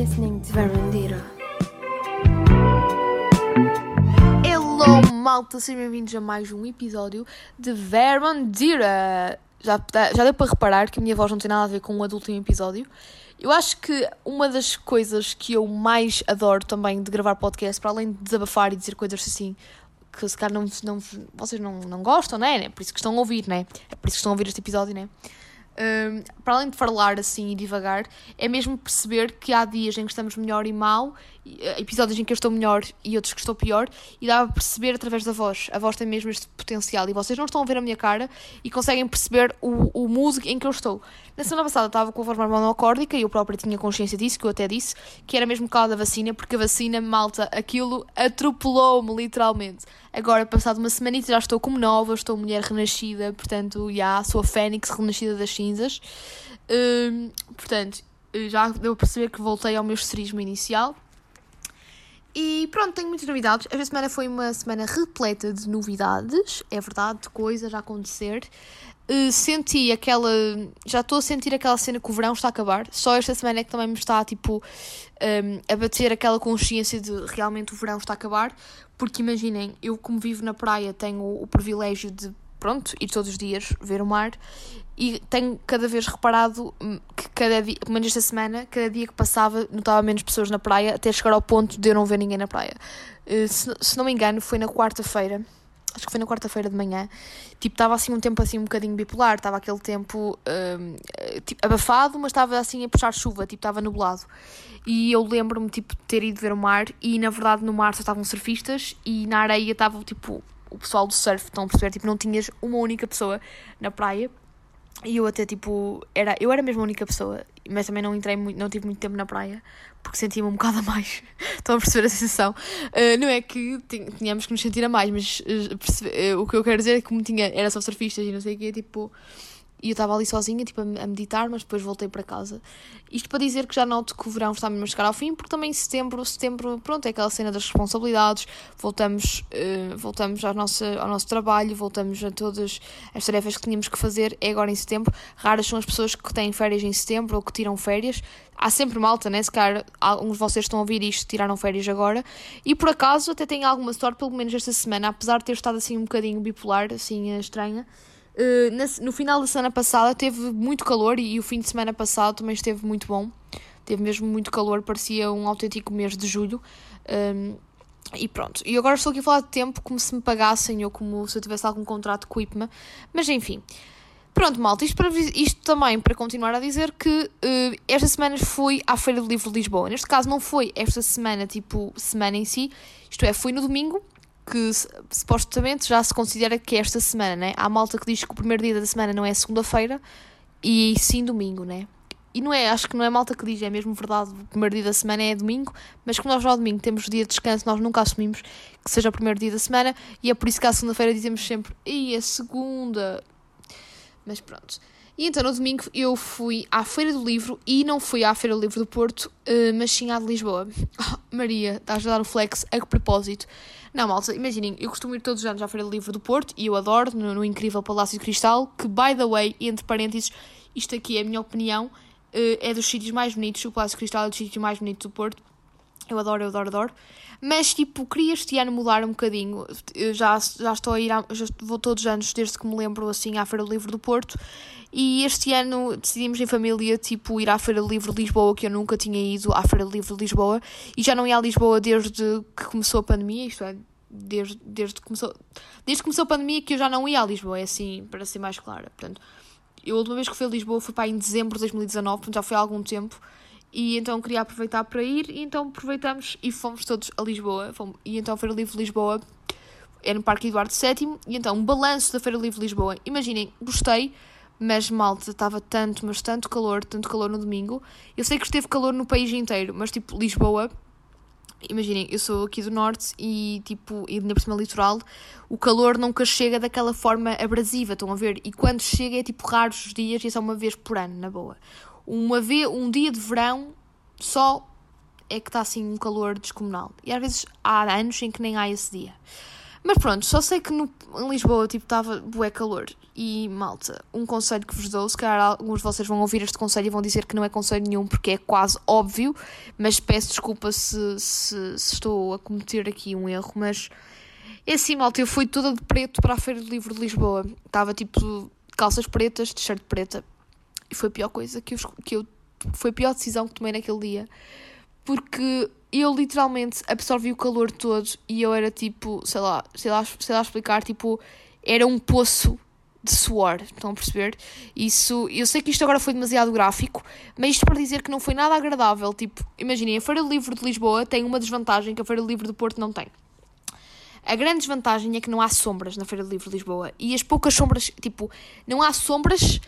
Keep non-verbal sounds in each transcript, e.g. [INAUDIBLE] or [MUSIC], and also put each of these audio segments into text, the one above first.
listening to Verandira. Hello, malta, sejam bem-vindos a mais um episódio de Verandira. Já, já deu para reparar que a minha voz não tem nada a ver com o adulto episódio. Eu acho que uma das coisas que eu mais adoro também de gravar podcast, para além de desabafar e dizer coisas assim que se calhar não, não, vocês não, não gostam, né? É por isso que estão a ouvir, né? É por isso que estão a ouvir este episódio, né? Um, para além de falar assim e devagar, é mesmo perceber que há dias em que estamos melhor e mal, eh, episódios em que eu estou melhor e outros que estou pior, e dá para perceber através da voz. A voz tem mesmo este potencial e vocês não estão a ver a minha cara e conseguem perceber o, o músico em que eu estou. Na semana passada estava com a voz mais monocórdica e eu própria tinha consciência disso, que eu até disse, que era mesmo por causa da vacina, porque a vacina, malta, aquilo atropelou-me literalmente. Agora, passado uma semanita, já estou como nova, estou mulher renascida, portanto, já sou a fênix renascida das cinzas. Hum, portanto, já deu a perceber que voltei ao meu esterismo inicial. E pronto, tenho muitas novidades. Esta semana foi uma semana repleta de novidades, é verdade, de coisas a acontecer. Uh, senti aquela. Já estou a sentir aquela cena que o verão está a acabar. Só esta semana é que também me está tipo, um, a bater aquela consciência de realmente o verão está a acabar. Porque imaginem, eu como vivo na praia tenho o privilégio de pronto, ir todos os dias ver o mar e tenho cada vez reparado hum, que cada dia, pelo menos esta semana, cada dia que passava notava menos pessoas na praia até chegar ao ponto de eu não ver ninguém na praia. Uh, se, se não me engano, foi na quarta-feira acho que foi na quarta-feira de manhã, tipo, estava assim um tempo assim um bocadinho bipolar, estava aquele tempo um, tipo, abafado, mas estava assim a puxar chuva, tipo, estava nublado. E eu lembro-me, tipo, de ter ido ver o mar e, na verdade, no mar só estavam surfistas e na areia estava, tipo, o pessoal do surf, estão a perceber? Tipo, não tinhas uma única pessoa na praia. E eu até, tipo, era, eu era mesmo a única pessoa, mas também não entrei muito, não tive muito tempo na praia, porque sentia-me um bocado a mais. [LAUGHS] Estão a perceber a sensação? Uh, não é que tínhamos que nos sentir a mais, mas uh, uh, o que eu quero dizer é que como tinha, era só surfistas e não sei o quê, tipo, e eu estava ali sozinha, tipo, a, meditar, mas depois voltei para casa. Isto para dizer que já noto que o verão está mesmo a chegar ao fim, porque também em setembro, setembro, pronto, é aquela cena das responsabilidades, voltamos, uh, voltamos ao nosso, ao nosso trabalho, voltamos a todas as tarefas que tínhamos que fazer, é agora em setembro. Raras são as pessoas que têm férias em setembro ou que tiram férias. Há sempre malta, né? Se calhar alguns de vocês estão a ouvir isto, tiraram férias agora. E por acaso até tenho alguma sorte, pelo menos esta semana, apesar de ter estado assim um bocadinho bipolar, assim estranha. Uh, no final da semana passada teve muito calor e, o fim de semana passado também esteve muito bom. Teve mesmo muito calor, parecia um autêntico mês de julho. Um, e pronto. E agora estou aqui a falar de tempo como se me pagassem ou como se eu tivesse algum contrato com o IPMA. Mas enfim. Pronto, malta, isto, para, isto também para continuar a dizer que uh, esta semana fui à Feira do Livro de Lisboa. Neste caso não foi esta semana, tipo, semana em si, isto é, fui no domingo, que supostamente já se considera que é esta semana, né? Há malta que diz que o primeiro dia da semana não é segunda-feira e sim domingo, né? E não é, acho que não é malta que diz, é mesmo verdade, o primeiro dia da semana é domingo, mas como nós já ao domingo temos dia de descanso, nós nunca assumimos que seja o primeiro dia da semana e é por isso que à segunda-feira dizemos sempre, e é segunda. Mas pronto. E então no domingo eu fui à Feira do Livro e não fui à Feira do Livro do Porto, eh, mas sim à de Lisboa. [LAUGHS] Oh, Maria, estás a dar o flex a que propósito? Não, malta, imaginem, eu costumo ir todos os anos à Feira do Livro do Porto e eu adoro, no, no incrível Palácio de Cristal, que, by the way, entre parênteses, isto aqui é a minha opinião, eh, é dos sítios mais bonitos, o Palácio de Cristal é dos sítios mais bonitos do Porto. Eu adoro, eu adoro, adoro. Mas, tipo, queria este ano mudar um bocadinho. Eu já, já estou a ir, a, já vou todos os anos, desde que me lembro, assim, à Feira do Livro do Porto. E este ano decidimos em família, tipo, ir à Feira do Livro de Lisboa, que eu nunca tinha ido à Feira do Livro de Lisboa. E já não ia a Lisboa desde que começou a pandemia, isto é, desde, desde, que começou, desde que começou a pandemia que eu já não ia a Lisboa, é assim, para ser mais clara. Portanto, eu a última vez que fui a Lisboa foi para em dezembro de 2019, portanto já foi há algum tempo. E então queria aproveitar para ir, e então aproveitamos e fomos todos a Lisboa. Fomos, e então a Feira Livre de Lisboa era no Parque Eduardo VII, e então um balanço da Feira Livre de Lisboa. Imaginem, gostei, mas malta, estava tanto, mas tanto calor, tanto calor no domingo. Eu sei que esteve calor no país inteiro, mas tipo, Lisboa, imaginem, eu sou aqui do norte e tipo, e na próxima litoral, o calor nunca chega daquela forma abrasiva, estão a ver? E quando chega é tipo raros os dias e é só uma vez por ano, na boa uma vez, um dia de verão só é que está assim um calor descomunal. E às vezes há anos em que nem há esse dia. Mas pronto, só sei que no, em Lisboa, tipo, estava bué calor. E, malta, um conselho que vos dou, se calhar alguns de vocês vão ouvir este conselho e vão dizer que não é conselho nenhum, porque é quase óbvio, mas peço desculpa se, se, se estou a cometer aqui um erro, mas... É assim, malta, eu fui toda de preto para a Feira do Livro de Lisboa. Estava, tipo, calças pretas, t-shirt preta. E foi a pior coisa que eu, que eu... Foi a pior decisão que tomei naquele dia. Porque eu literalmente absorvi o calor todo e eu era tipo, sei lá, sei lá, sei lá explicar, tipo, era um poço de suor, estão a perceber? Isso, eu sei que isto agora foi demasiado gráfico, mas isto para dizer que não foi nada agradável, tipo, imaginem, a Feira do Livro de Lisboa tem uma desvantagem que a Feira do Livro do Porto não tem. A grande desvantagem é que não há sombras na Feira do Livro de Lisboa e as poucas sombras, tipo, não há sombras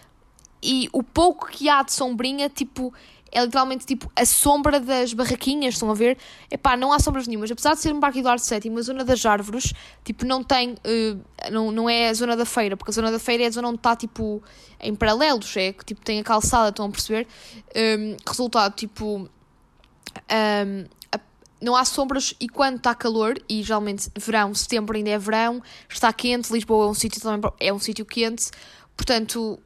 e o pouco que há de sombrinha, tipo, é literalmente tipo a sombra das barraquinhas, estão a ver? Epá, não há sombras nenhumas. Apesar de ser um parque do Arte Sétimo, a zona das árvores, tipo, não tem, uh, não, não é a zona da feira, porque a zona da feira é a zona onde está, tipo, em paralelos, é que, tipo, tem a calçada, estão a perceber? Um, resultado, tipo, um, a, não há sombras e quando está calor, e geralmente verão, setembro ainda é verão, está quente, Lisboa é um sítio também, é um sítio quente, portanto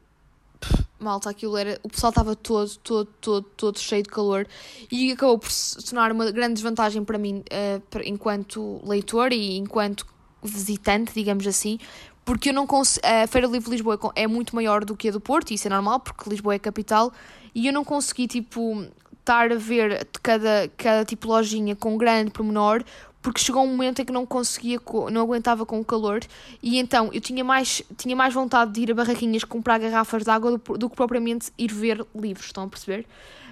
malta, aquilo era. O pessoal estava todo, todo, todo, todo cheio de calor e acabou por se tornar uma grande desvantagem para mim, uh, enquanto leitor e enquanto visitante, digamos assim, porque eu não consigo. A Feira Livre de Lisboa é muito maior do que a do Porto, isso é normal, porque Lisboa é capital, e eu não consegui, tipo, estar a ver cada, cada tipo lojinha com grande pormenor, porque chegou um momento em que não conseguia, não aguentava com o calor e então eu tinha mais, tinha mais vontade de ir a barraquinhas comprar garrafas de água do, do que propriamente ir ver livros, estão a perceber?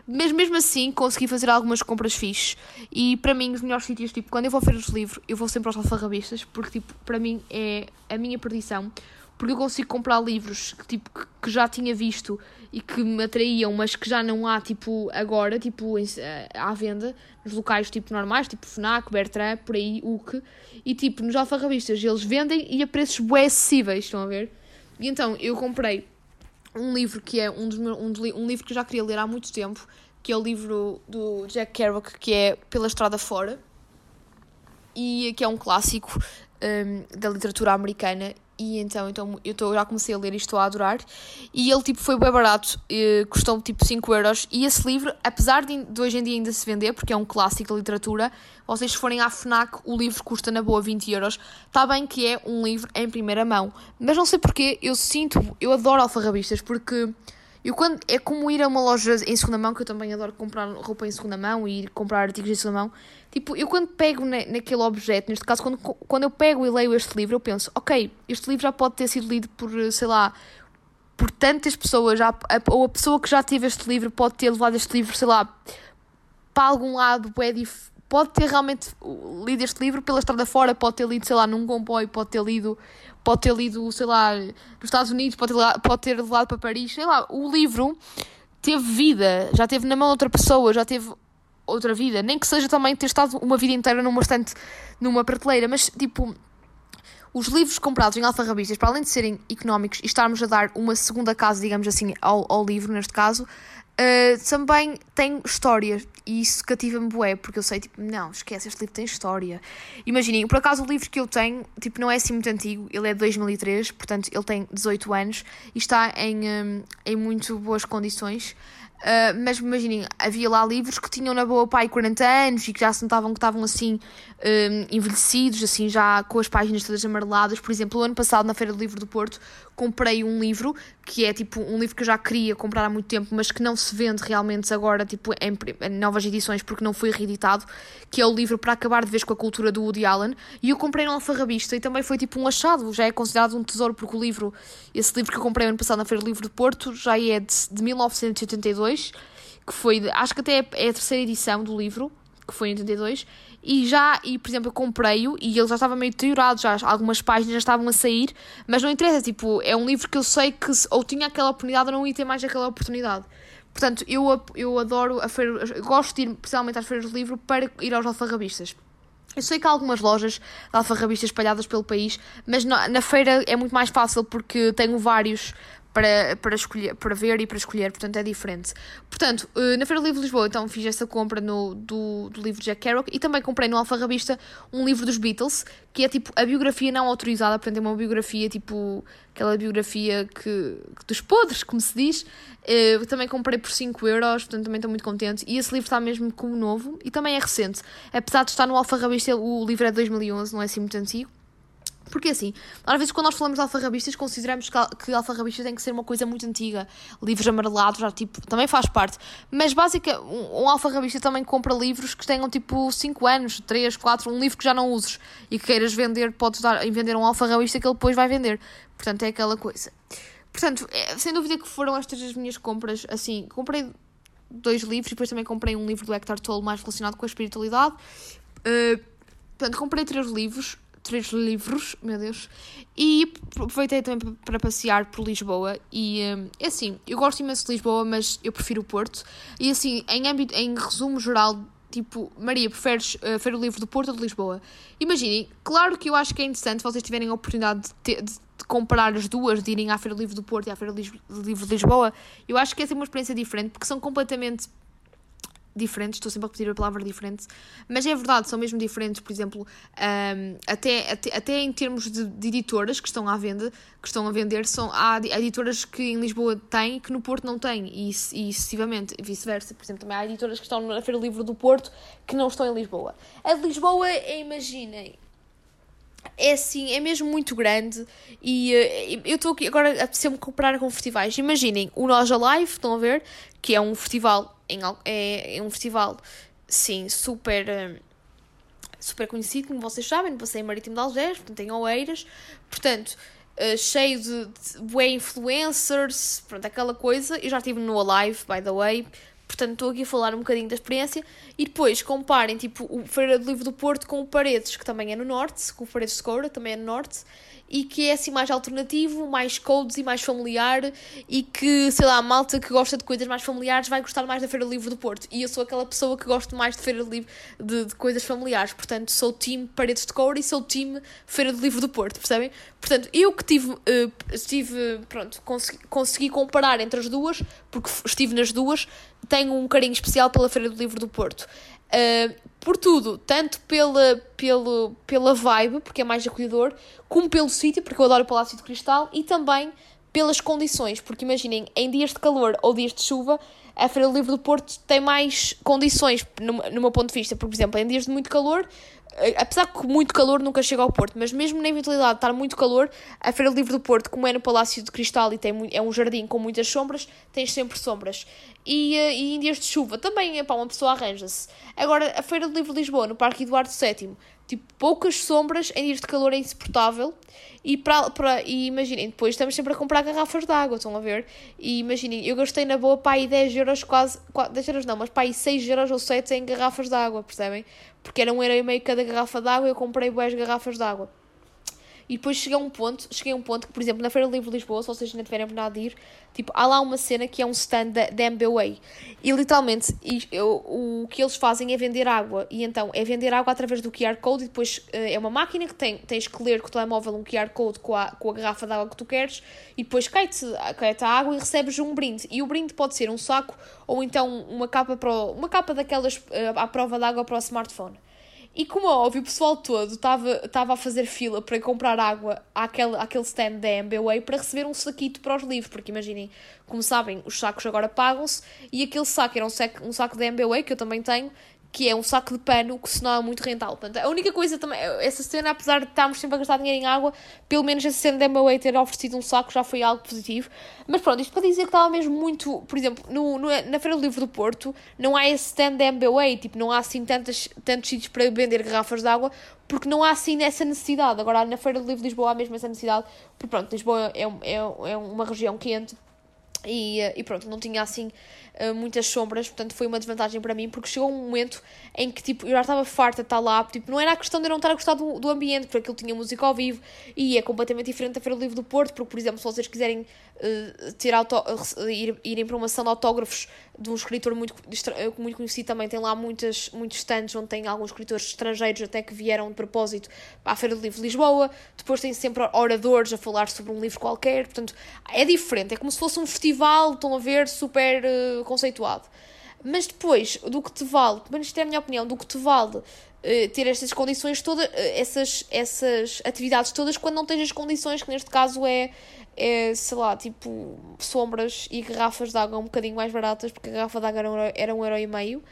Mas mesmo assim consegui fazer algumas compras fixes e para mim os melhores sítios, tipo, quando eu vou ver os livros, eu vou sempre aos alfarrabistas porque tipo, para mim é a minha perdição porque eu consigo comprar livros que, tipo, que, já tinha visto e que me atraíam, mas que já não há, tipo, agora, tipo, em, eh, à venda, nos locais, tipo, normais, tipo FNAC, Bertrand, por aí, UC, e, tipo, nos alfarrabistas, eles vendem e a preços bué acessíveis, estão a ver? E então, eu comprei um livro que é um, dos meus, um, um livro que eu já queria ler há muito tempo, que é o livro do Jack Kerouac, que é Pela Estrada Fora, e que é um clássico um, da literatura americana e então, então eu tô, já comecei a ler e estou a adorar. E ele tipo, foi bem barato, custou tipo 5 euros. E esse livro, apesar de, de, hoje em dia ainda se vender, porque é um clássico da literatura, vocês se forem à FNAC, o livro custa na boa 20 euros. Está bem que é um livro em primeira mão. Mas não sei porque eu sinto, eu adoro alfarrabistas, porque eu quando, é como ir a uma loja em segunda mão, que eu também adoro comprar roupa em segunda mão e ir comprar artigos em segunda mão. Tipo, eu quando pego na, naquele objeto, neste caso, quando, quando eu pego e leio este livro, eu penso, ok, este livro já pode ter sido lido por, sei lá, por tantas pessoas, já, ou a pessoa que já teve este livro pode ter levado este livro, sei lá, para algum lado, é pode ter realmente lido este livro pela estrada fora, pode ter lido, sei lá, num comboio, pode ter lido pode ter lido, sei lá, nos Estados Unidos, pode ter, pode ter levado para Paris, sei lá, o livro teve vida, já teve na mão outra pessoa, já teve outra vida, nem que seja também ter estado uma vida inteira numa estante, numa prateleira, mas tipo, os livros comprados em alfarrabistas, para além de serem económicos e estarmos a dar uma segunda casa, digamos assim, ao, ao livro, neste caso, Uh, também tem história e isso cativa-me bué, porque eu sei, tipo, não, esquece, este livro tem história. Imaginem, por acaso o livro que eu tenho, tipo, não é assim muito antigo, ele é de 2003, portanto ele tem 18 anos e está em, um, em muito boas condições. Uh, mas imaginem, havia lá livros que tinham na boa pai 40 anos e que já se notavam que estavam assim um, envelhecidos, assim já com as páginas todas amareladas. Por exemplo, o ano passado, na Feira do Livro do Porto, comprei um livro que é tipo um livro que eu já queria comprar há muito tempo, mas que não se vende realmente agora tipo em, em novas edições porque não foi reeditado, que é o livro para acabar de vez com a cultura do Woody Allen, e eu comprei no Alfarrabista e também foi tipo um achado, já é considerado um tesouro porque o livro, esse livro que eu comprei ano passado na Feira do Livro do Porto, já é de, de 1982, que foi, acho que até é, é a terceira edição do livro, que foi em 82, e já, e por exemplo, eu comprei-o e ele já estava meio deteriorado, já algumas páginas já estavam a sair, mas não interessa, tipo, é um livro que eu sei que ou tinha aquela oportunidade ou não ia ter mais aquela oportunidade. Portanto, eu, eu adoro a feira, gosto de ir principalmente às feiras de livro para ir aos alfarrabistas. Eu sei que há algumas lojas de alfarrabistas espalhadas pelo país, mas na, na feira é muito mais fácil porque tenho vários para, para, escolher, para ver e para escolher, portanto é diferente. Portanto, uh, na Feira do Livro de Lisboa, então fiz essa compra no, do, do livro Jack Kerouac e também comprei no Alfarrabista um livro dos Beatles, que é tipo a biografia não autorizada, portanto é uma biografia tipo aquela biografia que, dos podres, como se diz. Uh, também comprei por 5 euros, portanto também estou muito contente. E esse livro está mesmo como novo e também é recente. Apesar de estar no Alfarrabista, o livro é de 2011, não é assim muito antigo. Porque assim, às vezes quando nós falamos de alfarrabistas, consideramos que, alfarrabistas tem que ser uma coisa muito antiga. Livros amarelados, já tipo, também faz parte. Mas basicamente, um, um alfarrabista também compra livros que tenham tipo 5 anos, 3, 4, um livro que já não uses e que queiras vender, podes dar em vender um alfarrabista que ele depois vai vender. Portanto, é aquela coisa. Portanto, é, sem dúvida que foram estas as minhas compras. Assim, comprei dois livros e depois também comprei um livro do Hector Tolle mais relacionado com a espiritualidade. Uh, portanto, comprei três livros três livros, meu Deus, e aproveitei também para passear por Lisboa. E hum, é assim, eu gosto imenso de Lisboa, mas eu prefiro o Porto. E assim, em, âmbito, em resumo geral, tipo, Maria, preferes uh, ver o livro do Porto ou de Lisboa? Imaginem, claro que eu acho que é interessante vocês tiverem a oportunidade de, ter, de, de comparar as duas, de irem à Feira do Livro do Porto e à Feira do Livro de Lisboa. Eu acho que essa é uma experiência diferente, porque são completamente diferentes, estou sempre a repetir a palavra diferente, mas é verdade, são mesmo diferentes, por exemplo, um, até, até, até em termos de, de, editoras que estão à venda, que estão a vender, são, há editoras que em Lisboa têm que no Porto não têm, e, e excessivamente vice-versa. Por exemplo, também há editoras que estão na Feira Livre do Porto que não estão em Lisboa. A de Lisboa, imaginem, é assim, é mesmo muito grande e uh, eu estou aqui agora a me comparar com festivais. Imaginem o Nós Alive, estão a ver? Que é um festival em, é, é um festival, sim, super, uh, super conhecido, como vocês sabem, no Passeio Marítimo de Algés, portanto, em Oeiras, portanto, uh, cheio de, de influencers, pronto, aquela coisa. Eu já estive no Alive, by the way, portanto, estou aqui a falar um bocadinho da experiência. E depois comparem, tipo, o Feira do Livro do Porto com o Paredes, que também é no Norte, com o Paredes de Coura, também é no Norte e que é assim mais alternativo, mais codes e mais familiar e que, sei lá, a malta que gosta de coisas mais familiares vai gostar mais da Feira do Livro do Porto. E eu sou aquela pessoa que gosto mais de Feira do Livro de, de coisas familiares, portanto sou time Paredes de Couro e sou time Feira do Livro do Porto, percebem? Portanto, eu que tive, uh, estive, pronto, consegui, consegui comparar entre as duas, porque estive nas duas, tenho um carinho especial pela Feira do Livro do Porto. Uh, por tudo, tanto pela, pelo, pela vibe, porque é mais acolhedor, como pelo sítio, porque eu adoro o Palácio de Cristal, e também pelas condições, porque imaginem, em dias de calor ou dias de chuva, a Feira do Livro do Porto tem mais condições, no, no meu ponto de vista. Por exemplo, em dias de muito calor, apesar que muito calor nunca chega ao Porto, mas mesmo na eventualidade de estar muito calor, a Feira do Livro do Porto, como é no Palácio de Cristal e tem, é um jardim com muitas sombras, tens sempre sombras. E, eh, e em dias de chuva também, epá, uma pessoa arranja-se. Agora, a Feira do Livro de Lisboa, no Parque Eduardo VII, tipo, poucas sombras, em dias de calor é insuportável. E, pra, pra, e imaginem, depois estamos sempre a comprar garrafas de água, estão a ver? E imaginem, eu gastei na boa para aí 10 euros, quase, 10 euros não, mas para aí 6 euros ou 7 em garrafas de água, percebem? Porque era um euro e meio cada garrafa de água e eu comprei boas garrafas de água. E depois cheguei a um ponto, cheguei a um ponto que, por exemplo, na Feira do Livro de Lisboa, se vocês ainda tiverem oportunidade de ir, tipo, há lá uma cena que é um stand da, da MBWay. E literalmente, eu, o que eles fazem é vender água. E então, é vender água através do QR Code e depois uh, é uma máquina que tem, tens que ler com o telemóvel um QR Code com a, com a garrafa de água que tu queres e depois cai-te cai a água e recebes um brinde. E o brinde pode ser um saco ou então uma capa, para, uma capa daquelas uh, à prova de água para o smartphone. E como é óbvio, o pessoal todo estava a fazer fila para comprar água àquele, àquele stand da MBWay para receber um saquito para os livros, porque imaginem, como sabem, os sacos agora pagam-se e aquele saco era um saco, um saco da MBWay que eu também tenho que é um saco de pano que senão é muito rentável. Portanto, a única coisa também, essa cena, apesar de estarmos sempre a gastar dinheiro em água, pelo menos essa cena da MBA ter oferecido um saco já foi algo positivo. Mas pronto, isto para dizer que estava mesmo muito, por exemplo, no, no na Feira do Livro do Porto, não há esse stand da MBA, tipo, não há assim tantas, tantos sítios para vender garrafas de água, porque não há assim essa necessidade. Agora, na Feira do Livro de Lisboa há mesmo essa necessidade, porque pronto, Lisboa é, é, é uma região quente E, e, pronto, não tinha assim muitas sombras, portanto foi uma desvantagem para mim, porque chegou um momento em que tipo, eu já estava farta de estar lá, tipo, não era a questão de eu não estar a gostar do, do ambiente, porque aquilo tinha música ao vivo e é completamente diferente da Feira do Livro do Porto, porque, por exemplo, se vocês quiserem uh, ter auto, uh, ir, irem para uma ação de autógrafos de um escritor muito, muito conhecido também, tem lá muitas, muitos stands onde tem alguns escritores estrangeiros até que vieram de propósito a Feira do Livro de Lisboa, depois tem sempre oradores a falar sobre um livro qualquer, portanto é diferente, é como se fosse um festival, estão a ver, super uh, conceituado. Mas depois, do que te vale, pelo menos isto é a minha opinião, do que te vale uh, ter estas condições todas, uh, essas, essas atividades todas, quando não tens as condições, que neste caso é, é, sei lá, tipo, sombras e garrafas de água um bocadinho mais baratas, porque a garrafa de água era um euro, era um euro e meio.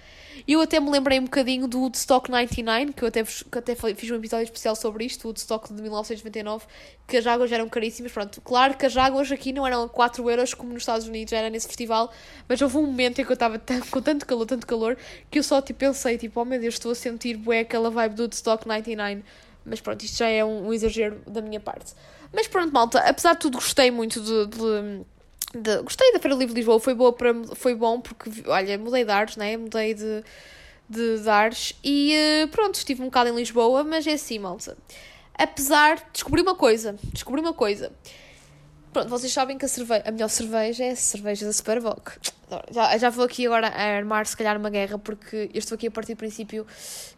E eu até me lembrei um bocadinho do Woodstock 99, que eu até, que até fiz um episódio especial sobre isto, o Woodstock de 1999, que as águas eram caríssimas. Pronto, claro que as águas aqui não eram 4 euros como nos Estados Unidos, era nesse festival, mas houve um momento em que eu estava com tanto calor, tanto calor, que eu só tipo, pensei, tipo, oh meu Deus, estou a sentir bué aquela vibe do Woodstock 99. Mas pronto, isto já é um, um exagero da minha parte. Mas pronto, malta, apesar de tudo, gostei muito de, de de, gostei da Feira Livre de Lisboa, foi, boa para, foi bom porque, olha, mudei de ares, né? Mudei de, de, de ares e uh, pronto, estive um bocado em Lisboa, mas é assim, malta. Apesar, descobri uma coisa, descobri uma coisa. Pronto, vocês sabem que a, cerveja, a melhor cerveja é a cerveja da Superboc. Já, já vou aqui agora a armar, se calhar, uma guerra, porque eu estou aqui a partir do princípio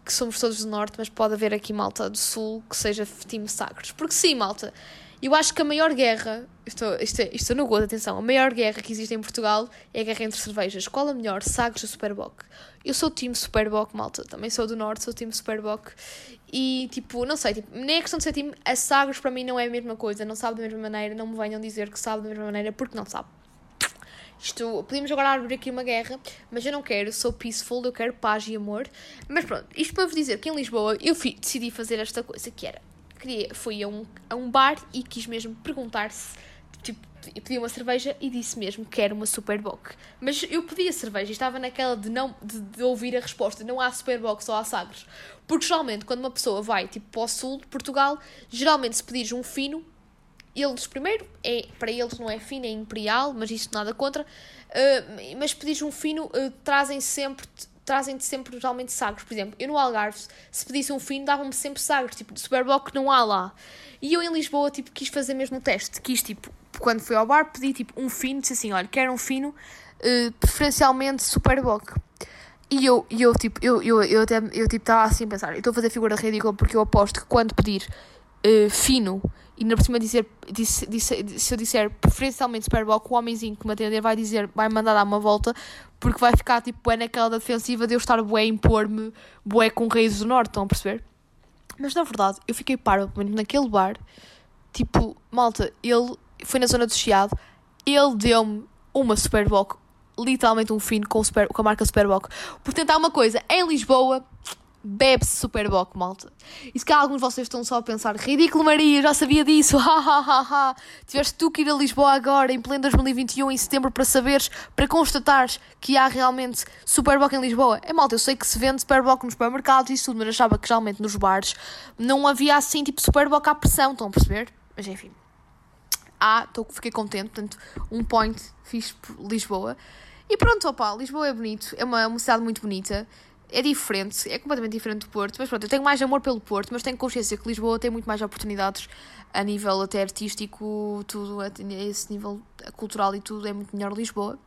que somos todos do Norte, mas pode haver aqui malta do Sul que seja time Sagres. Porque sim, malta, eu acho que a maior guerra, estou, isto, é, isto no gosto, atenção, a maior guerra que existe em Portugal é a guerra entre cervejas. Qual a melhor? Sagres ou Superboc? Eu sou o time Superboc, malta. Também sou do Norte, sou o time Superboc. E, tipo, não sei, tipo, nem é questão de ser time. A Sagres para mim não é a mesma coisa, não sabe da mesma maneira. Não me venham dizer que sabe da mesma maneira, porque não sabe. Isto, podemos agora abrir aqui uma guerra, mas eu não quero, sou peaceful, eu quero paz e amor. Mas pronto, isto para vos dizer que em Lisboa eu decidi fazer esta coisa, que era queria, fui a um, a um bar e quis mesmo perguntar se, tipo, eu pedi uma cerveja e disse mesmo que era uma Superboc. Mas eu pedi a cerveja e estava naquela de não de, de, ouvir a resposta, não há Superboc, só há Sagres. Porque geralmente quando uma pessoa vai tipo para o sul de Portugal, geralmente se pedires um fino, eles primeiro, é, para eles não é fino, é imperial, mas isso nada contra, uh, mas pedires um fino, uh, trazem sempre trazem-te sempre geralmente sagres. Por exemplo, eu no Algarve, se pedisse um fino, davam-me sempre sagres, tipo, de Superboc não há lá. E eu em Lisboa, tipo, quis fazer mesmo o teste. Quis, tipo, quando fui ao bar, pedi, tipo, um fino, disse assim, olha, quero um fino, uh, preferencialmente Superboc. E eu, e eu, tipo, eu, eu, eu até, eu, tipo, estava assim a pensar, eu estou a fazer figura ridícula porque eu aposto que quando pedir uh, fino e ainda por cima dizer, disse, disse, se eu disser preferencialmente Superboc, o homenzinho que me atender vai dizer, vai mandar dar uma volta, porque vai ficar tipo bué naquela defensiva de eu estar bué a impor-me bué com raízes do norte, estão a perceber? Mas na verdade, eu fiquei menos naquele bar, tipo, malta, ele foi na zona do Chiado, ele deu-me uma Superboc, literalmente um fino com, super, com a marca Superboc. Por tentar uma coisa, em Lisboa, bebe-se Superboc, malta. E se calhar alguns de vocês estão só a pensar, ridículo Maria, já sabia disso, [LAUGHS] ha ha ha ha. Tiveste tu que ir a Lisboa agora, em pleno 2021, em setembro, para saberes, para constatares que há realmente Superboc em Lisboa. É malta, eu sei que se vende Superboc nos supermercados e tudo, mas achava que realmente nos bares não havia assim, tipo, Superboc à pressão, estão a perceber? Mas enfim. Ah, tô, fiquei contente, portanto, um point fiz Lisboa. E pronto, opa, Lisboa é bonito, é uma, uma cidade muito bonita é diferente, é completamente diferente do Porto, mas pronto, eu tenho mais amor pelo Porto, mas tenho consciência que Lisboa tem muito mais oportunidades a nível até artístico, tudo, a esse nível cultural e tudo é muito melhor Lisboa,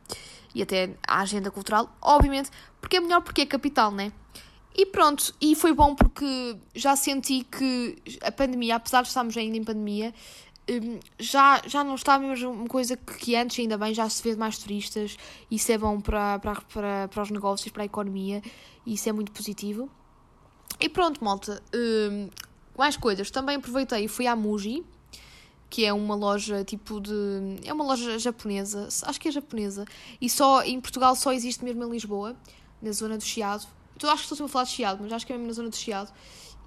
e até a agenda cultural, obviamente, porque é melhor porque é capital, né? E pronto, e foi bom porque já senti que a pandemia, apesar de estarmos ainda em pandemia, já, já não está a mesma coisa que antes, ainda bem, já se vê mais turistas, isso é bom para, para, para, para os negócios, para a economia, isso é muito positivo. E pronto, malta, hum, mais coisas. Também aproveitei e fui à Muji, que é uma loja tipo de. É uma loja japonesa, acho que é japonesa, e só em Portugal só existe mesmo em Lisboa, na zona do Chiado. Eu acho que estou a falar de Chiado, mas acho que é mesmo na zona do Chiado.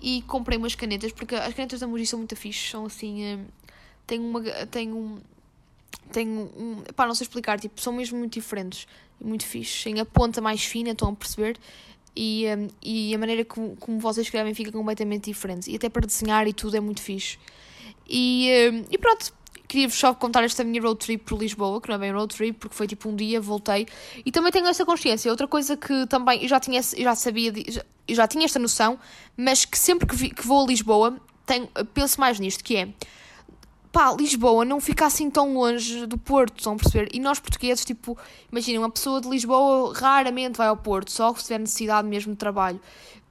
E comprei umas canetas, porque as canetas da Muji são muito fixe, são assim. Hum, tem uma. tem um. um. pá, não sei explicar, tipo, são mesmo muito diferentes e muito fixes. Tem a ponta mais fina, estão a perceber? E, um, e a maneira como, como vocês escrevem fica completamente diferente. E até para desenhar e tudo é muito fixe. E, um, e pronto, queria-vos só contar esta minha road trip por Lisboa, que não é bem road trip, porque foi tipo um dia, voltei. E também tenho essa consciência. Outra coisa que também eu já, tinha, já sabia, já, já tinha esta noção, mas que sempre que, vi, que vou a Lisboa, tenho, penso mais nisto, que é pá, Lisboa não fica assim tão longe do Porto, estão a perceber? E nós portugueses, tipo, imaginem, uma pessoa de Lisboa raramente vai ao Porto, só se tiver necessidade mesmo de trabalho.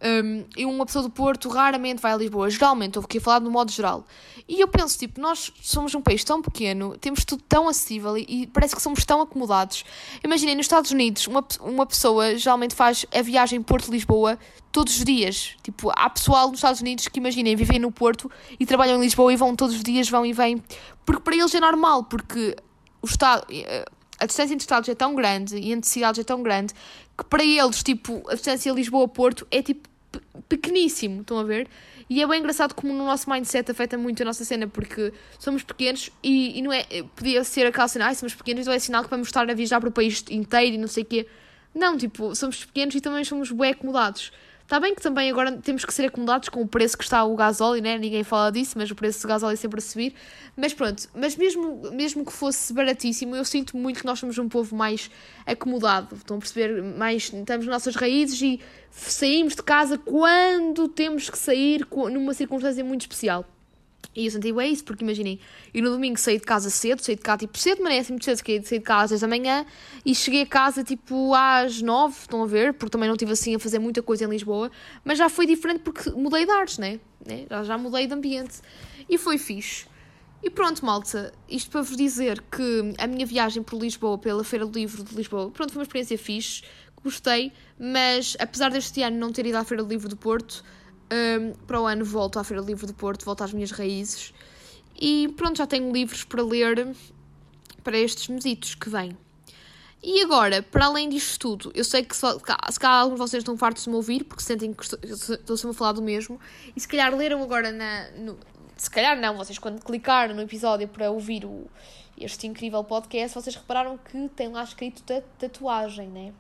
Um, e uma pessoa do Porto raramente vai a Lisboa, geralmente, estou aqui a falar no modo geral. E eu penso, tipo, nós somos um país tão pequeno, temos tudo tão acessível e, e parece que somos tão acomodados. Imaginem, nos Estados Unidos, uma, uma pessoa geralmente faz a viagem Porto-Lisboa todos os dias. Tipo, há pessoal nos Estados Unidos que, imaginem, vivem no Porto e trabalham em Lisboa e vão todos os dias, vão e vêm. Porque para eles é normal, porque o Estado eh, a distância entre estados é tão grande e entre cidades é tão grande que para eles, tipo, a distância Lisboa-Porto é tipo pequeníssimo, estão a ver? E é bem engraçado como no nosso mindset afeta muito a nossa cena, porque somos pequenos e, e não é. Podia ser aquela cena, ai, somos pequenos, então é sinal que vamos estar a viajar para o país inteiro e não sei o quê. Não, tipo, somos pequenos e também somos bem acomodados. Está bem que também agora temos que ser acomodados com o preço que está o gasóleo, né? Ninguém fala disso, mas o preço do gasóleo é sempre a subir. Mas pronto, mas mesmo, mesmo que fosse baratíssimo, eu sinto muito que nós somos um povo mais acomodado. Estão a perceber? Mais, estamos nas nossas raízes e saímos de casa quando temos que sair numa circunstância muito especial. E eu senti bem isso, porque imaginem, eu no domingo saí de casa cedo, saí de casa tipo cedo, mas é assim muito cedo, saí de casa às 10 da manhã e cheguei a casa tipo às 9, estão a ver, porque também não estive assim a fazer muita coisa em Lisboa, mas já foi diferente porque mudei de artes, né? né? Já, já mudei de ambiente e foi fixe. E pronto, malta, isto para vos dizer que a minha viagem por Lisboa, pela Feira do Livro de Lisboa, pronto, foi uma experiência fixe, gostei, mas apesar deste ano não ter ido à Feira do Livro do Porto, um, para o ano volto à Feira do Livro do Porto, volto às minhas raízes. E pronto, já tenho livros para ler para estes mesitos que vêm. E agora, para além disto tudo, eu sei que se calhar alguns de vocês estão fartos de me ouvir, porque sentem que estou sempre a falar do mesmo, e se calhar leram agora na. No, se calhar não, vocês quando clicaram no episódio para ouvir o, este incrível podcast, vocês repararam que tem lá escrito tatuagem, né?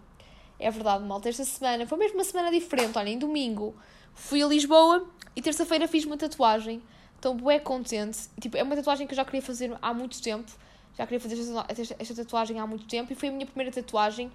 É verdade, malta. Esta semana foi mesmo uma semana diferente. Olhem, domingo Fui a Lisboa e terça-feira fiz uma tatuagem. Estou bué contente. Tipo, é uma tatuagem que eu já queria fazer há muito tempo. Já queria fazer esta, esta tatuagem há muito tempo e foi a minha primeira tatuagem.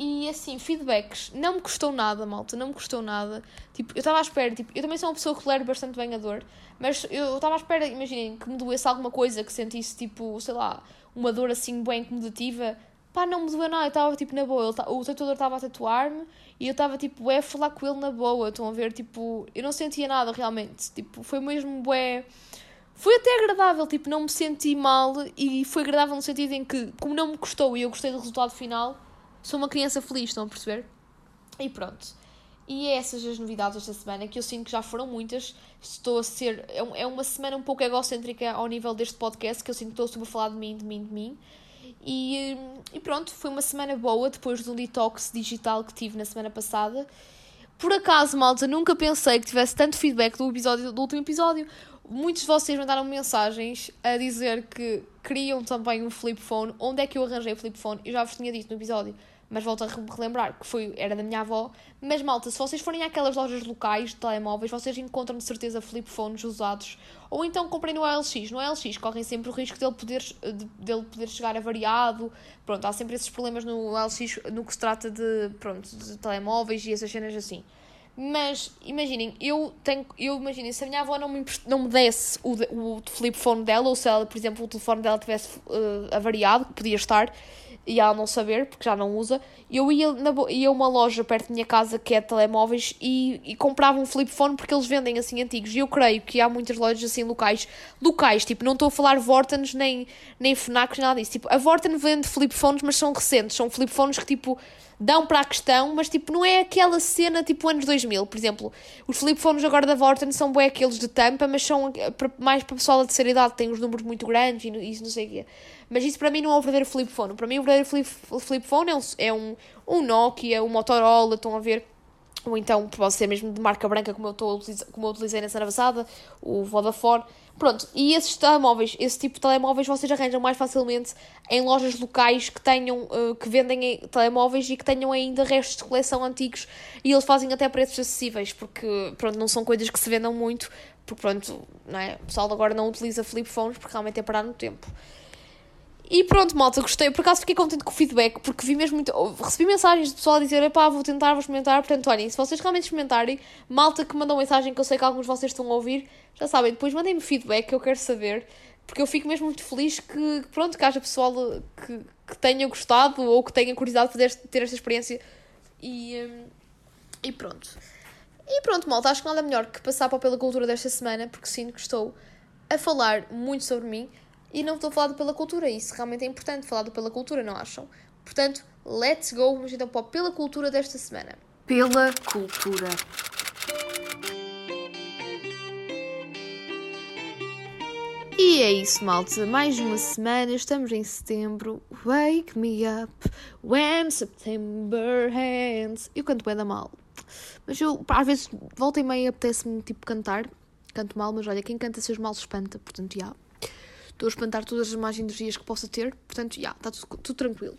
E assim, feedbacks, não me custou nada, malta, não me custou nada. Tipo, eu estava à espera, tipo, eu também sou uma pessoa que tolero bastante bem a dor, mas eu estava à espera, imaginem, que me doesse alguma coisa, que sentisse, tipo, sei lá, uma dor assim bem incomodativa. Pá, não me doeu nada, eu estava tipo na boa. Ele, o tatuador estava a tatuar-me e eu estava tipo, é falar com ele na boa. Estão a ver? Tipo, eu não sentia nada realmente. Tipo, foi mesmo bué. Foi até agradável, tipo, não me senti mal e foi agradável no sentido em que, como não me custou e eu gostei do resultado final, sou uma criança feliz, estão a perceber? E pronto. E é essas as novidades desta semana, que eu sinto que já foram muitas. Estou a ser. É, é uma semana um pouco egocêntrica ao nível deste podcast, que eu sinto que estou a falar de mim, de mim, de mim. E, e pronto, foi uma semana boa depois do detox digital que tive na semana passada. Por acaso, malta, nunca pensei que tivesse tanto feedback do, episódio, do último episódio. Muitos de vocês mandaram mensagens a dizer que queriam também um flip phone. Onde é que eu arranjei o flip phone? Eu já vos tinha dito no episódio mas volto a relembrar que foi, era da minha avó. Mas malta, se vocês forem àquelas lojas locais de telemóveis, vocês encontram de certeza flip phones usados. Ou então comprem no LX. No LX correm sempre o risco dele poder, dele poder chegar avariado. Pronto, há sempre esses problemas no LX no que se trata de, pronto, de telemóveis e essas cenas assim. Mas imaginem, eu tenho, eu imaginem, se a minha avó não me, não me desse o, o flip phone dela, ou se ela, por exemplo, o telefone dela tivesse uh, avariado, que podia estar, e ela não saber, porque já não usa, eu ia, na, ia a uma loja perto da minha casa que é de telemóveis e, e comprava um flip phone porque eles vendem assim antigos. E eu creio que há muitas lojas assim locais, locais, tipo, não estou a falar Vortens nem, nem Fnac, nada disso. Tipo, a Vorten vende flip phones, mas são recentes, são flip phones que tipo dão para a questão, mas tipo, não é aquela cena tipo anos 2000, por exemplo. Os flip phones agora da Vorten são bem aqueles de tampa, mas são eh, mais para pessoal da terceira idade, têm os números muito grandes e isso não sei o quê. Mas isso para mim não é o verdadeiro flip phone. Para mim o verdadeiro flip, flip phone é um, é um, um Nokia, um Motorola, estão a ver? Ou então pode ser mesmo de marca branca, como eu, estou como eu utilizei na semana passada, o Vodafone. Pronto, e esses telemóveis, esse tipo de telemóveis vocês arranjam mais facilmente em lojas locais que tenham, uh, que vendem telemóveis e que tenham ainda restos de coleção antigos e eles fazem até preços acessíveis, porque pronto, não são coisas que se vendam muito, porque pronto, não é? O pessoal agora não utiliza flip phones porque realmente é parar no tempo. E pronto, malta, gostei. Por acaso fiquei contente com o feedback, porque vi mesmo muito. Recebi mensagens de pessoal a dizer: pá, vou tentar, vou experimentar. Portanto, olhem, se vocês realmente experimentarem, malta que mandou mensagem que eu sei que alguns de vocês estão a ouvir, já sabem, depois mandem-me feedback que eu quero saber, porque eu fico mesmo muito feliz que, pronto, que haja pessoal que, que tenha gostado ou que tenha curiosidade de poder ter esta experiência. E, hum, e pronto. E pronto, malta, acho que nada melhor que passar para pela cultura desta semana, porque sinto que estou a falar muito sobre mim e não estou a falar pela cultura. Isso realmente é importante, falar do pela cultura, não acham? Portanto, let's go, vamos então para pela cultura desta semana. Pela cultura. E é isso, malta. Mais uma semana, estamos em setembro. Wake me up when September ends. Eu canto bem da mal. Mas eu, às vezes, volta e meia, apetece-me, tipo, cantar. Canto mal, mas olha, quem canta seus mal espanta. Portanto, já. Estou a espantar todas as más energias que possa ter. Portanto, já, está tudo, tudo tranquilo.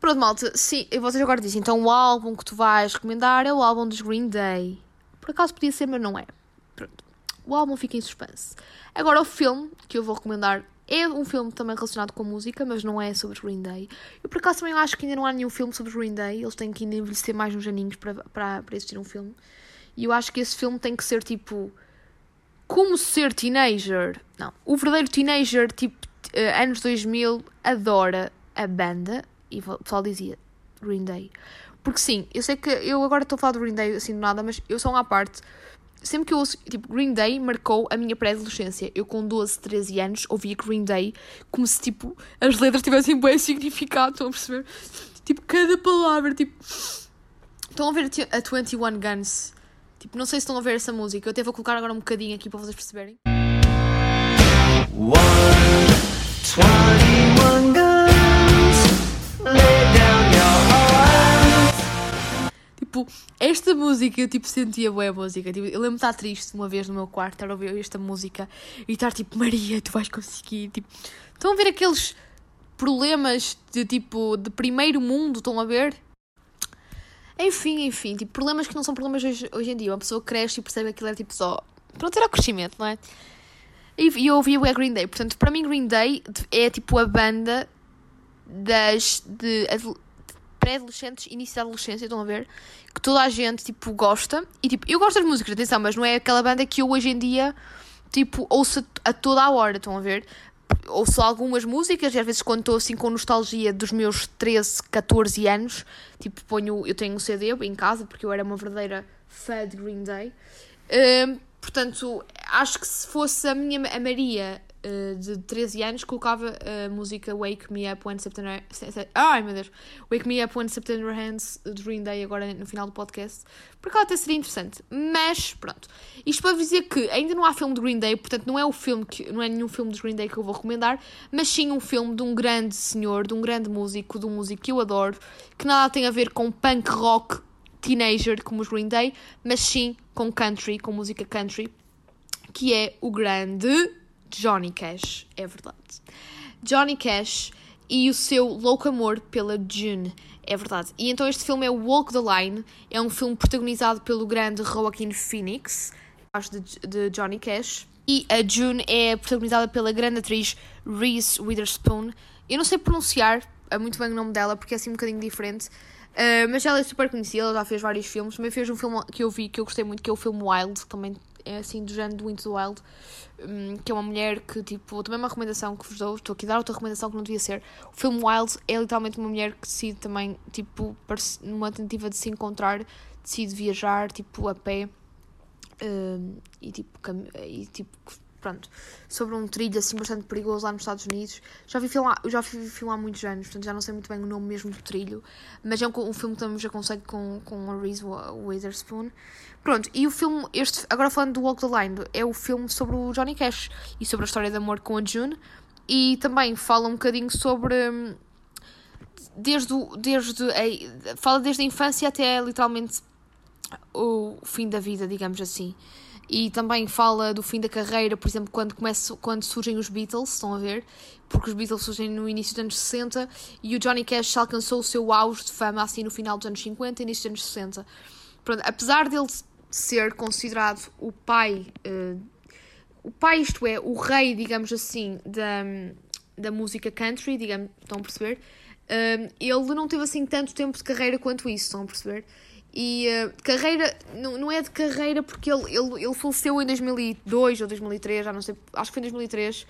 Pronto, malta, sim, vocês agora dizem, então o álbum que tu vais recomendar é o álbum dos Green Day. Por acaso podia ser, mas não é. Pronto. O álbum fica em suspense. Agora, o filme que eu vou recomendar é um filme também relacionado com música, mas não é sobre Green Day. Eu, por acaso, também acho que ainda não há nenhum filme sobre Green Day. Eles têm que ainda envelhecer mais uns aninhos para, para, para existir um filme. E eu acho que esse filme tem que ser tipo. Como ser teenager. Não. O verdadeiro teenager, tipo, uh, anos 2000, adora a banda. E o pessoal dizia Green Day. Porque sim, eu sei que eu agora estou a falar do Green Day assim do nada, mas eu sou uma parte sempre que eu ouço, tipo, Green Day marcou a minha pré-adolescência. Eu com 12, 13 anos ouvia Green Day como se, tipo, as letras tivessem bem significado, estão a perceber? Tipo, cada palavra, tipo... Estão a ver a 21 Guns? Tipo, não sei se estão a ver essa música. Eu até vou colocar agora um bocadinho aqui para vocês perceberem. One, 21 guns, lay down your arms. Tipo, esta música eu tipo sentia boa música. Tipo, eu lembro de estar triste uma vez no meu quarto, estar a ouvir esta música e estar tipo, Maria, tu vais conseguir. Tipo, estão a ver aqueles problemas de tipo de primeiro mundo, estão a ver? Enfim, enfim, tipo, problemas que não são problemas hoje, hoje em dia. Uma pessoa cresce e percebe que aquilo é tipo só. Pronto, era o crescimento, não é? E, e eu ouvi o Green Day. Portanto, para mim, Green Day é tipo a banda das. de, de pré-adolescentes, início da adolescência, estão a ver? Que toda a gente, tipo, gosta. E, tipo, eu gosto das músicas, atenção, mas não é aquela banda que eu hoje em dia, tipo, ouço a toda a hora, estão a ver? Ouço algumas músicas e às vezes quando estou assim com nostalgia dos meus 13, 14 anos, tipo, ponho, eu tenho um CD em casa, porque eu era uma verdadeira fã de Green Day. Uh, portanto, acho que se fosse a minha a Maria uh, de 13 anos, colocava a música Wake Me Up When September. Ai meu Deus! Wake Me Up When September Hands de Green Day, agora no final do podcast. Porque ela até seria interessante. Mas, pronto. Isto para dizer que ainda não há filme de Green Day, portanto, não é o filme que. não é nenhum filme de Green Day que eu vou recomendar, mas sim um filme de um grande senhor, de um grande músico, de um músico que eu adoro, que nada tem a ver com punk rock teenager como os Green Day, mas sim com country, com música country, que é o grande Johnny Cash, é verdade. Johnny Cash e o seu louco amor pela June, é verdade. E então este filme é Walk the Line, é um filme protagonizado pelo grande Joaquin Phoenix, de, de Johnny Cash. E a June é protagonizada pela grande atriz Reese Witherspoon. Eu não sei pronunciar muito bem o nome dela porque é assim um bocadinho diferente. Uh, mas ela é super conhecida, ela já fez vários filmes. Também fez um filme que eu vi que eu gostei muito, que é o filme Wild, que também é assim do género do Into Wild, um, que é uma mulher que, tipo, também uma recomendação que vos dou, estou aqui a dar outra recomendação que não devia ser. O filme Wild é literalmente uma mulher que decide também, tipo, numa tentativa de se encontrar, decide viajar, tipo, a pé. Um, e tipo, e, tipo pronto, sobre um trilho assim bastante perigoso lá nos Estados Unidos. Já vi filmar, já vi filme há muitos anos, portanto já não sei muito bem o nome mesmo do trilho, mas é um, um filme que também já aconselho com, com a Reese Witherspoon. Pronto, e o filme, este, agora falando do Walk the Line, é o filme sobre o Johnny Cash e sobre a história de amor com a June e também fala um bocadinho sobre. Hum, desde, desde a, fala desde a infância até literalmente o fim da vida, digamos assim e também fala do fim da carreira, por exemplo, quando, começa, quando surgem os Beatles, estão a ver? Porque os Beatles surgem no início dos anos 60 e o Johnny Cash alcançou o seu auge de fama assim no final dos anos 50 e início dos anos 60. Pronto, apesar dele ser considerado o pai uh, o pai, isto é, o rei, digamos assim, da, da música country, digamos, estão a perceber? Um, ele não teve assim tanto tempo de carreira quanto isso, estão a perceber? E uh, carreira, não, não é de carreira porque ele, ele, ele faleceu em 2002 ou 2003, já não sei, acho que foi em 2003.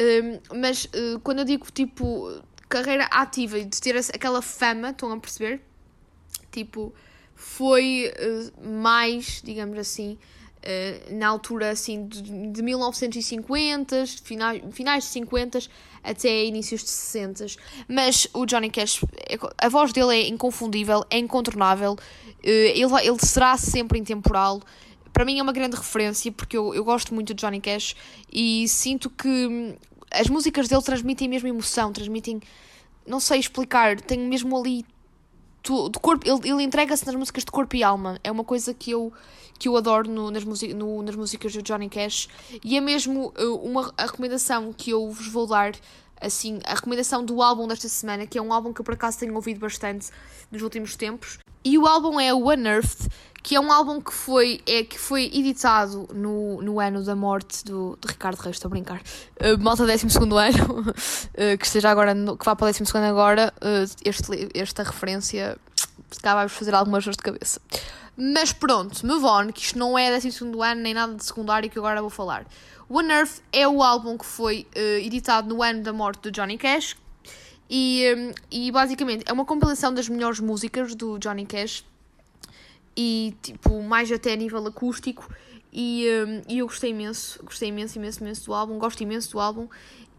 Um, mas uh, quando eu digo tipo carreira ativa e de ter aquela fama, estão a perceber? Tipo, foi uh, mais, digamos assim, na altura assim de, de 1950, finais, finais de 50 até inícios de 60. Mas o Johnny Cash, é a voz dele é inconfundível, é incontornável, uh, ele, ele será sempre intemporal. Para mim é uma grande referência porque eu, eu gosto muito de Johnny Cash e sinto que hum, as músicas dele transmitem mesmo emoção, transmitem, não sei explicar, tenho mesmo ali de corpo, ele, ele entrega-se nas músicas de corpo e alma. É uma coisa que eu, que eu adoro no, nas, no, nas músicas do Johnny Cash. E é mesmo uh, uma recomendação que eu vos vou dar, assim, a recomendação do álbum desta semana, que é um álbum que eu por acaso tenho ouvido bastante nos últimos tempos. E o álbum é o Unearthed, que é um álbum que foi, é, que foi editado no, no ano da morte do, de Ricardo Reis, estou a brincar. Uh, malta 12 ano, uh, [LAUGHS] que esteja agora, no, que vá para o 12 agora, uh, este, esta referência, se cá vai fazer algumas dores de cabeça. Mas pronto, move on, que isto não é 12 ano nem nada de secundário que agora vou falar. One Earth é o álbum que foi editado no ano da morte do Johnny Cash. E, um, e basicamente é uma compilação das melhores músicas do Johnny Cash e tipo, mais até a nível acústico. E, um, e eu gostei imenso, gostei imenso, imenso, imenso do álbum, gosto imenso do álbum.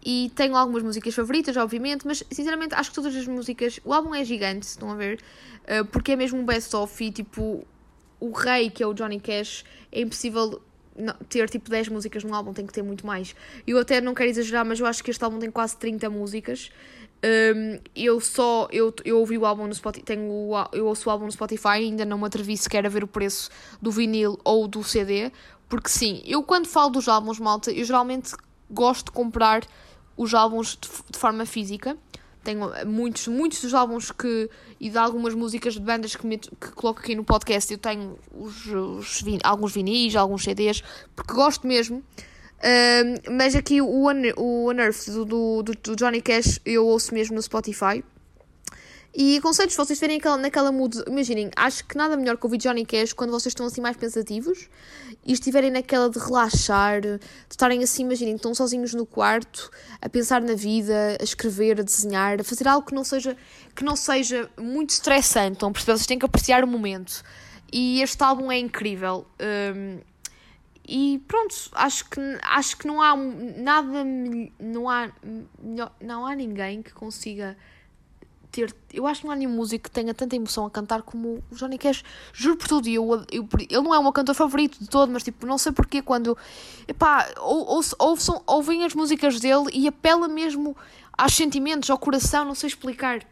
E tenho algumas músicas favoritas, obviamente, mas sinceramente acho que todas as músicas. O álbum é gigante, estão a ver? Uh, porque é mesmo um best-of e tipo, o rei que é o Johnny Cash, é impossível ter tipo 10 músicas num álbum, tem que ter muito mais. Eu até não quero exagerar, mas eu acho que este álbum tem quase 30 músicas. Um, eu só eu, eu ouvi o álbum no Spotify, tenho eu ouço o álbum no Spotify ainda não me atrevi sequer a ver o preço do vinil ou do CD, porque sim, eu quando falo dos álbuns, malta, eu geralmente gosto de comprar os álbuns de, de forma física. Tenho muitos, muitos dos álbuns que e de algumas músicas de bandas que, me, que coloco aqui no podcast. Eu tenho os, os alguns vinis, alguns CDs, porque gosto mesmo mas aqui o, o Unearthed do, do, do, Johnny Cash eu ouço mesmo no Spotify. E aconselho-vos vocês verem aquela, naquela mood. Imaginem, acho que nada melhor que ouvir Johnny Cash quando vocês estão assim mais pensativos e estiverem naquela de relaxar, de estarem assim, imaginem, estão sozinhos no quarto a pensar na vida, a escrever, a desenhar, a fazer algo que não seja, que não seja muito estressante. Então, vocês têm que apreciar o momento. E este álbum é incrível. Um, e pronto, acho que, acho que não há nada, não há, não há ninguém que consiga ter. Eu acho que não há nenhum músico que tenha tanta emoção a cantar como o Johnny Cash. Juro por tudo, eu, eu, ele não é o meu cantor favorito de todo, mas tipo, não sei porquê quando. Epá, ou, ou, ou, ouvem as músicas dele e apela mesmo aos sentimentos, ao coração, não sei explicar.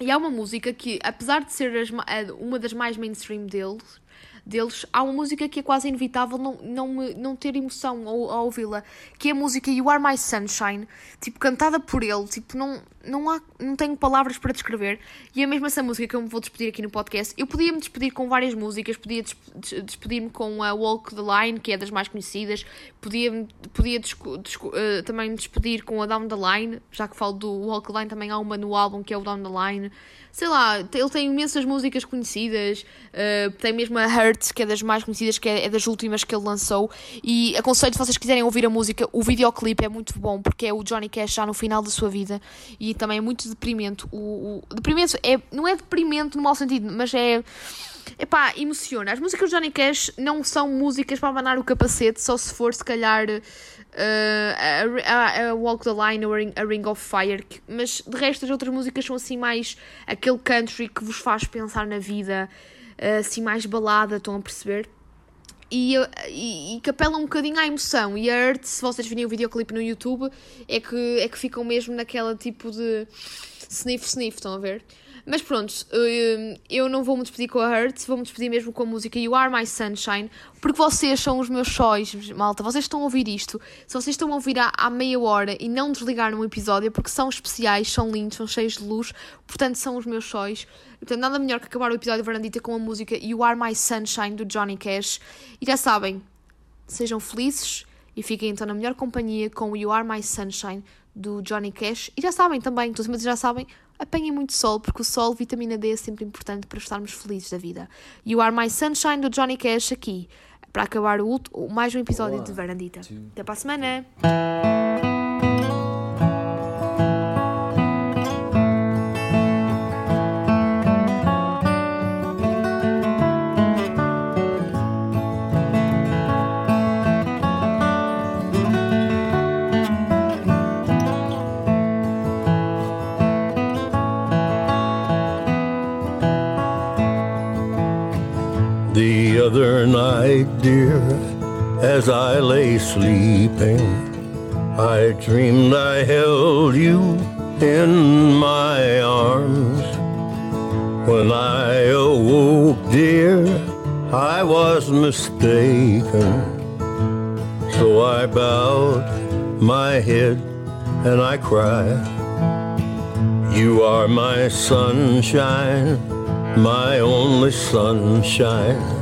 E há uma música que, apesar de ser as, uma das mais mainstream deles, deles, há uma música que é quase inevitável não, não, não ter emoção ao, ao ouvi-la, que é a música You Are My Sunshine, tipo, cantada por ele, tipo, não, não, há, não tenho palavras para descrever, e é mesmo essa música que eu me vou despedir aqui no podcast. Eu podia me despedir com várias músicas, podia despedir-me com a Walk the Line, que é das mais conhecidas, podia, podia desco, desco, uh, também despedir com a Down the Line, já que falo do Walk the Line, também há uma no álbum que é o Down the Line sei lá, ele tem imensas músicas conhecidas, uh, tem mesmo a Hurts, que é das mais conhecidas, que é, é, das últimas que ele lançou. E aconselho, se vocês quiserem ouvir a música, o videoclipe é muito bom, porque é o Johnny Cash já no final da sua vida e também é muito deprimente. O, o deprimente é, não é deprimente no mau sentido, mas é. Epá, emociona. As músicas do Johnny Cash não são músicas para abanar o capacete, só se for, se calhar, uh, a, a, Walk the Line ou a Ring of Fire, que, mas de resto as outras músicas são assim mais aquele country que vos faz pensar na vida, uh, assim mais balada, estão a perceber? E, e, e que apelam um bocadinho à emoção. E a Earth, se vocês virem o videoclipe no YouTube, é que, é que ficam mesmo naquela tipo de sniff sniff, estão a ver? Mas pronto, hum, eu não vou me despedir com a Hurt, vou me despedir mesmo com a música You Are My Sunshine, porque vocês são os meus sóis, malta. Vocês estão a ouvir isto. Se vocês estão a ouvir há meia hora e não desligaram o episódio, é porque são especiais, são lindos, são cheios de luz, portanto são os meus sóis. Portanto, nada melhor que acabar o episódio Varandita com a música You Are My Sunshine do Johnny Cash. E já sabem, sejam felizes E fiquem então na melhor companhia com o You Are My Sunshine do Johnny Cash. E já sabem também, todos mas já sabem, apanhem muito sol, porque o sol, vitamina D, é sempre importante para estarmos felizes da vida. You Are My Sunshine do Johnny Cash aqui, para acabar o, último, mais um episódio One, de Verandita. two, Até para a semana! Dear, as I lay sleeping, I dreamed I held you in my arms. When I awoke, dear, I was mistaken. So I bowed my head and I cried. You are my sunshine, my only sunshine.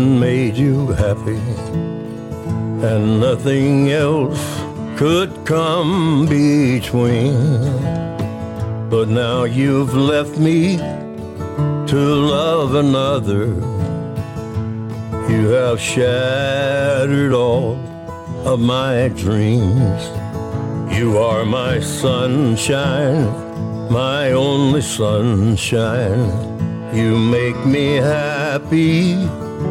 And made you happy, and nothing else could come between. But now you've left me to love another. You have shattered all of my dreams. You are my sunshine, my only sunshine. You make me happy